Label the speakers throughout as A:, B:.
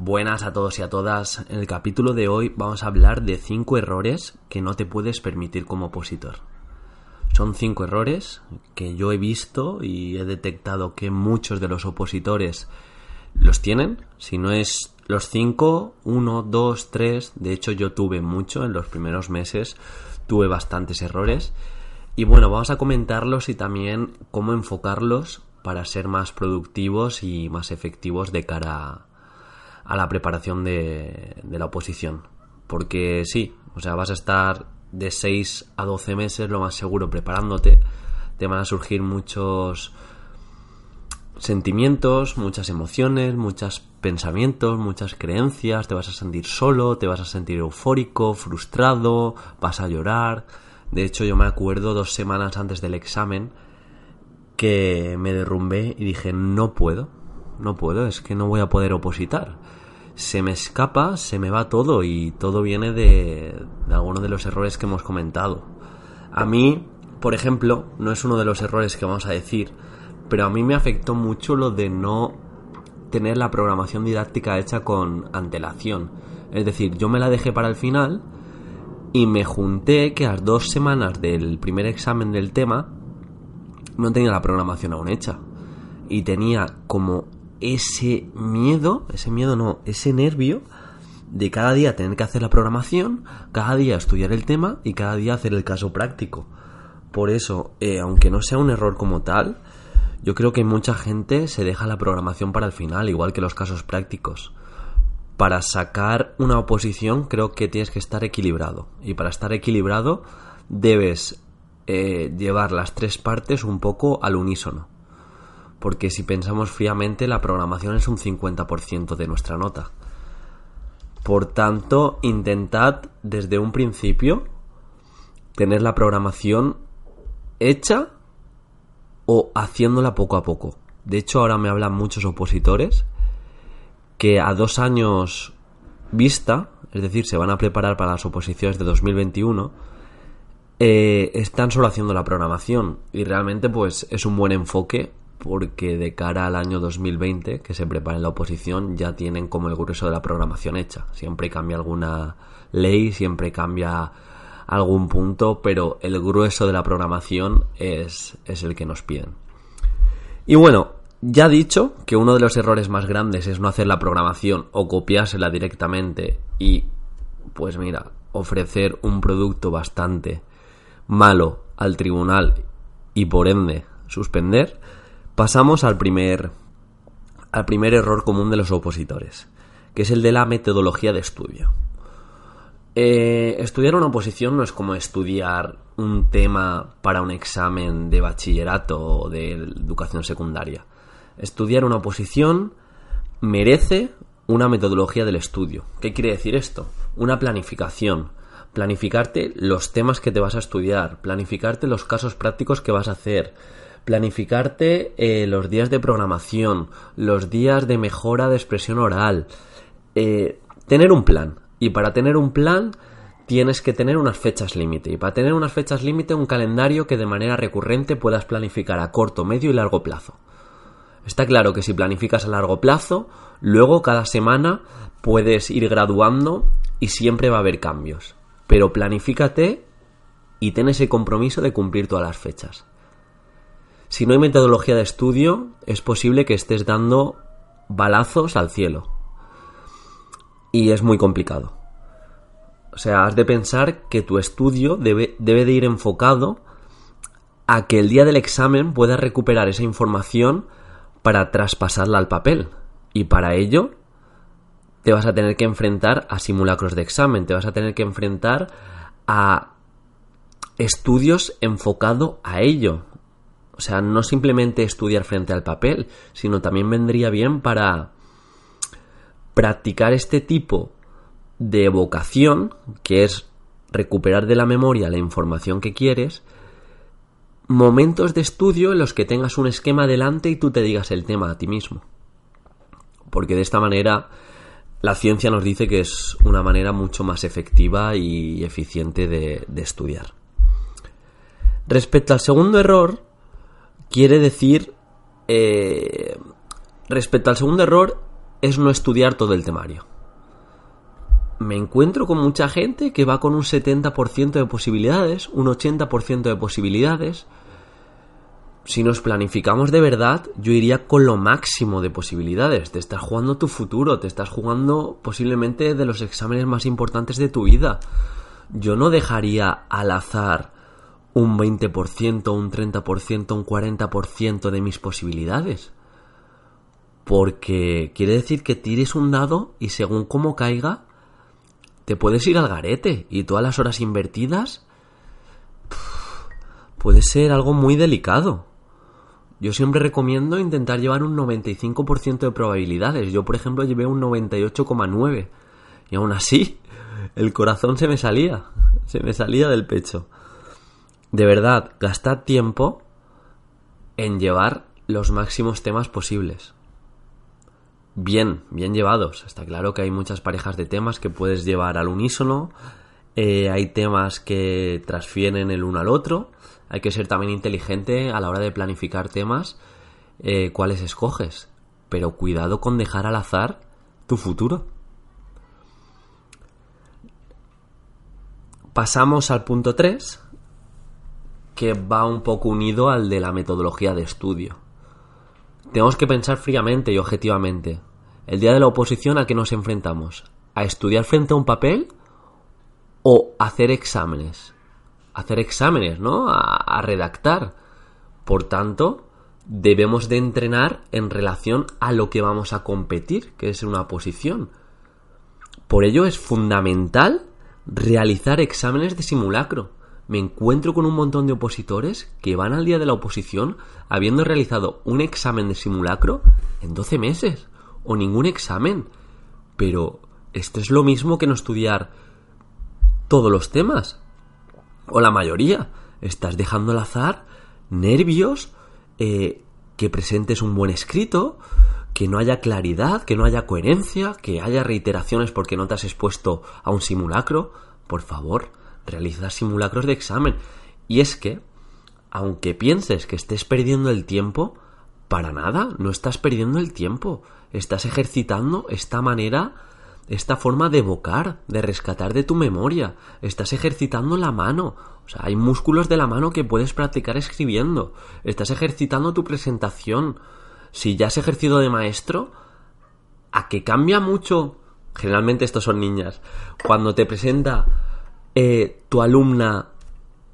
A: Buenas a todos y a todas. En el capítulo de hoy vamos a hablar de 5 errores que no te puedes permitir como opositor. Son 5 errores que yo he visto y he detectado que muchos de los opositores los tienen. Si no es los 5, 1, 2, 3. De hecho yo tuve mucho en los primeros meses. Tuve bastantes errores. Y bueno, vamos a comentarlos y también cómo enfocarlos para ser más productivos y más efectivos de cara a la preparación de, la oposición. Porque sí, o sea, vas a estar de 6 a 12 meses lo más seguro preparándote. Te van a surgir muchos sentimientos, muchas emociones, muchos pensamientos, muchas creencias, te vas a sentir solo, te vas a sentir eufórico, frustrado, vas a llorar. De hecho, yo me acuerdo dos semanas antes del examen que me derrumbé y dije, no puedo, no puedo, es que no voy a poder opositar. Se me escapa, se me va todo y todo viene de, de algunos de los errores que hemos comentado. A mí, por ejemplo, no es uno de los errores que vamos a decir, pero a mí me afectó mucho lo de no tener la programación didáctica hecha con antelación. Es decir, yo me la dejé para el final y me junté que a las dos semanas del primer examen del tema no tenía la programación aún hecha. Y tenía como ese miedo, ese miedo no, ese nervio de cada día tener que hacer la programación, cada día estudiar el tema y cada día hacer el caso práctico. Por eso, eh, aunque no sea un error como tal, yo creo que mucha gente se deja la programación para el final, igual que los casos prácticos. Para sacar una oposición creo que tienes que estar equilibrado. Y para estar equilibrado debes eh, llevar las tres partes un poco al unísono. Porque si pensamos fríamente, la programación es un 50% de nuestra nota. Por tanto, intentad desde un principio tener la programación hecha o haciéndola poco a poco. De hecho, ahora me hablan muchos opositores que a dos años vista, es decir, se van a preparar para las oposiciones de 2021, eh, están solo haciendo la programación y realmente pues es un buen enfoque porque de cara al año 2020 que se prepara en la oposición ya tienen como el grueso de la programación hecha. Siempre cambia alguna ley, siempre cambia algún punto, pero el grueso de la programación es, es el que nos piden. Y bueno, ya dicho que uno de los errores más grandes es no hacer la programación o copiársela directamente y pues mira, ofrecer un producto bastante malo al tribunal y por ende suspender, pasamos al primer, al primer error común de los opositores, que es el de la metodología de estudio. Eh, estudiar una oposición no es como estudiar un tema para un examen de bachillerato o de educación secundaria. Estudiar una oposición merece una metodología del estudio. ¿Qué quiere decir esto? Una planificación, planificarte los temas que te vas a estudiar, planificarte los casos prácticos que vas a hacer, planificarte eh, los días de programación, los días de mejora de expresión oral, eh, tener un plan. Y para tener un plan tienes que tener unas fechas límite. Y para tener unas fechas límite, un calendario que de manera recurrente puedas planificar a corto, medio y largo plazo. Está claro que si planificas a largo plazo, luego cada semana puedes ir graduando y siempre va a haber cambios pero planifícate y ten ese compromiso de cumplir todas las fechas. Si no hay metodología de estudio, es posible que estés dando balazos al cielo. Y es muy complicado. O sea, has de pensar que tu estudio debe, debe de ir enfocado a que el día del examen puedas recuperar esa información para traspasarla al papel. Y para ello te vas a tener que enfrentar a simulacros de examen, te vas a tener que enfrentar a estudios enfocado a ello. O sea, no simplemente estudiar frente al papel, sino también vendría bien para practicar este tipo de evocación, que es recuperar de la memoria la información que quieres, momentos de estudio en los que tengas un esquema delante y tú te digas el tema a ti mismo. Porque de esta manera la ciencia nos dice que es una manera mucho más efectiva y eficiente de, estudiar. Respecto al segundo error, quiere decir... Eh, respecto al segundo error, es no estudiar todo el temario. Me encuentro con mucha gente que va con un 70% de posibilidades, un 80% de posibilidades. Si nos planificamos de verdad, yo iría con lo máximo de posibilidades. Te estás jugando tu futuro, te estás jugando posiblemente de los exámenes más importantes de tu vida. Yo no dejaría al azar un 20%, un 30%, un 40% de mis posibilidades. Porque quiere decir que tires un dado y según cómo caiga, te puedes ir al garete y todas las horas invertidas puede ser algo muy delicado. Yo siempre recomiendo intentar llevar un 95% de probabilidades. Yo, por ejemplo, llevé un 98,9 y aún así el corazón se me salía, se me salía del pecho. De verdad, gastad tiempo en llevar los máximos temas posibles bien, bien llevados. Está claro que hay muchas parejas de temas que puedes llevar al unísono, eh, hay temas que transfieren el uno al otro, hay que ser también inteligente a la hora de planificar temas, eh, cuáles escoges, pero cuidado con dejar al azar tu futuro. Pasamos al punto 3, que va un poco unido al de la metodología de estudio. Tenemos que pensar fríamente y objetivamente. El día de la oposición a qué nos enfrentamos? ¿A estudiar frente a un papel o hacer exámenes? Hacer exámenes, ¿no? A, redactar. Por tanto, debemos de entrenar en relación a lo que vamos a competir, que es una oposición. Por ello es fundamental realizar exámenes de simulacro. Me encuentro con un montón de opositores que van al día de la oposición habiendo realizado un examen de simulacro en 12 meses o ningún examen. Pero esto es lo mismo que no estudiar todos los temas. O la mayoría. Estás dejando al azar nervios, eh, que presentes un buen escrito, que no haya claridad, que no haya coherencia, que haya reiteraciones porque no te has expuesto a un simulacro. Por favor, realiza simulacros de examen. Y es que, aunque pienses que estés perdiendo el tiempo, para nada, no estás perdiendo el tiempo. Estás ejercitando esta manera, esta forma de evocar, de rescatar de tu memoria. Estás ejercitando la mano. O sea, hay músculos de la mano que puedes practicar escribiendo. Estás ejercitando tu presentación. Si ya has ejercido de maestro, ¿a que cambia mucho? Generalmente estos son niñas. Cuando te presenta eh, tu alumna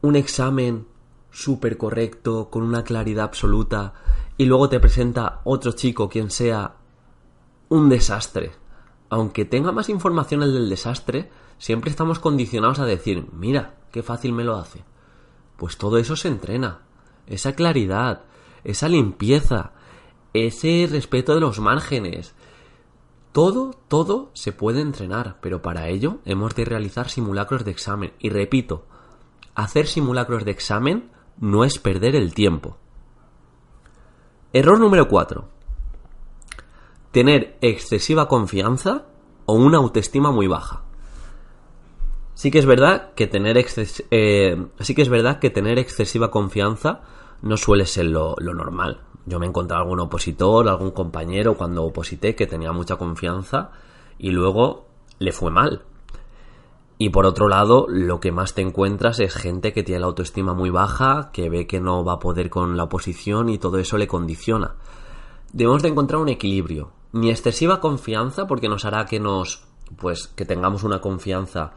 A: un examen súper correcto, con una claridad absoluta, y luego te presenta otro chico, quien sea, un desastre. Aunque tenga más información el del desastre, siempre estamos condicionados a decir, mira, qué fácil me lo hace. Pues todo eso se entrena. Esa claridad, esa limpieza, ese respeto de los márgenes. Todo, todo se puede entrenar, pero para ello hemos de realizar simulacros de examen. Y repito, hacer simulacros de examen no es perder el tiempo. Error número 4. Tener excesiva confianza o una autoestima muy baja. Sí que es verdad que tener, eh, sí que es verdad que tener excesiva confianza no suele ser lo, lo normal. Yo me he encontrado algún opositor, algún compañero cuando oposité que tenía mucha confianza y luego le fue mal. Y por otro lado, lo que más te encuentras es gente que tiene la autoestima muy baja, que ve que no va a poder con la oposición y todo eso le condiciona. Debemos de encontrar un equilibrio. Ni excesiva confianza, porque nos hará que nos, pues, que tengamos una confianza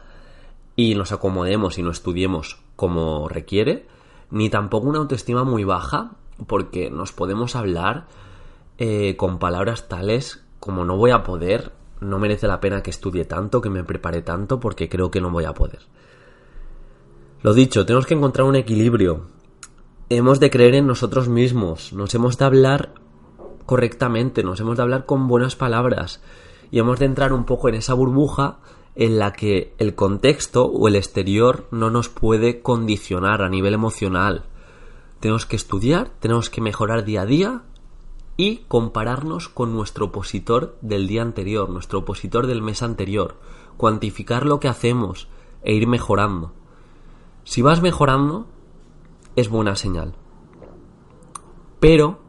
A: y nos acomodemos y no estudiemos como requiere, ni tampoco una autoestima muy baja, porque nos podemos hablar eh, con palabras tales como no voy a poder, no merece la pena que estudie tanto, que me prepare tanto, porque creo que no voy a poder. Lo dicho, tenemos que encontrar un equilibrio. Hemos de creer en nosotros mismos, nos hemos de hablar correctamente, nos hemos de hablar con buenas palabras y hemos de entrar un poco en esa burbuja en la que el contexto o el exterior no nos puede condicionar a nivel emocional. Tenemos que estudiar, tenemos que mejorar día a día y compararnos con nuestro opositor del día anterior, nuestro opositor del mes anterior, cuantificar lo que hacemos e ir mejorando. Si vas mejorando, es buena señal. Pero,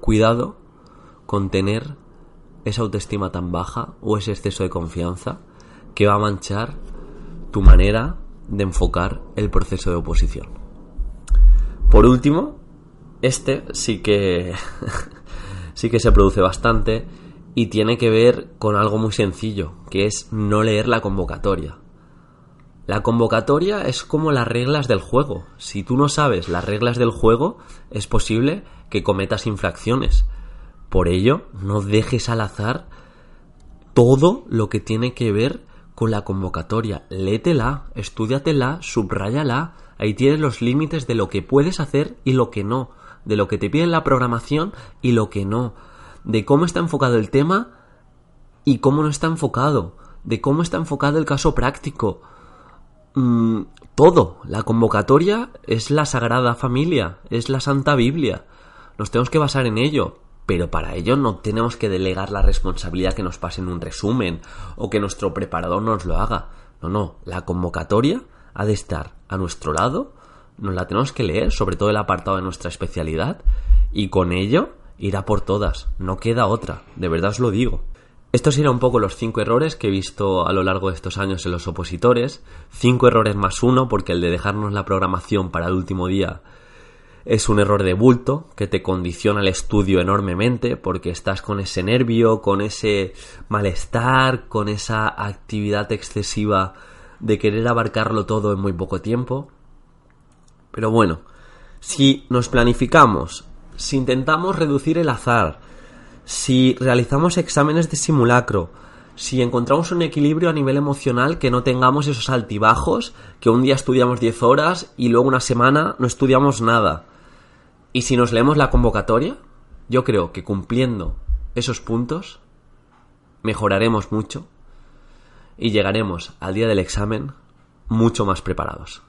A: cuidado con tener esa autoestima tan baja o ese exceso de confianza que va a manchar tu manera de enfocar el proceso de oposición. Por último, este sí que sí que se produce bastante y tiene que ver con algo muy sencillo, que es no leer la convocatoria. La convocatoria es como las reglas del juego. Si tú no sabes las reglas del juego, es posible que cometas infracciones. Por ello, no dejes al azar todo lo que tiene que ver con la convocatoria. Léetela, estudiatela, subráyala. Ahí tienes los límites de lo que puedes hacer y lo que no. De lo que te pide la programación y lo que no. De cómo está enfocado el tema y cómo no está enfocado. De cómo está enfocado el caso práctico Mm, todo. La convocatoria es la Sagrada Familia, es la Santa Biblia. Nos tenemos que basar en ello. Pero para ello no tenemos que delegar la responsabilidad que nos pase en un resumen o que nuestro preparador nos lo haga. No, no. La convocatoria ha de estar a nuestro lado. Nos la tenemos que leer, sobre todo el apartado de nuestra especialidad. Y con ello irá por todas. No queda otra. De verdad os lo digo. Estos eran un poco los cinco errores que he visto a lo largo de estos años en los opositores. Cinco errores más uno, porque el de dejarnos la programación para el último día es un error de bulto que te condiciona el estudio enormemente porque estás con ese nervio, con ese malestar, con esa actividad excesiva de querer abarcarlo todo en muy poco tiempo. Pero bueno, si nos planificamos, si intentamos reducir el azar, si realizamos exámenes de simulacro, si encontramos un equilibrio a nivel emocional que no tengamos esos altibajos, que un día estudiamos 10 horas y luego una semana no estudiamos nada. Y si nos leemos la convocatoria, yo creo que cumpliendo esos puntos, mejoraremos mucho y llegaremos al día del examen mucho más preparados.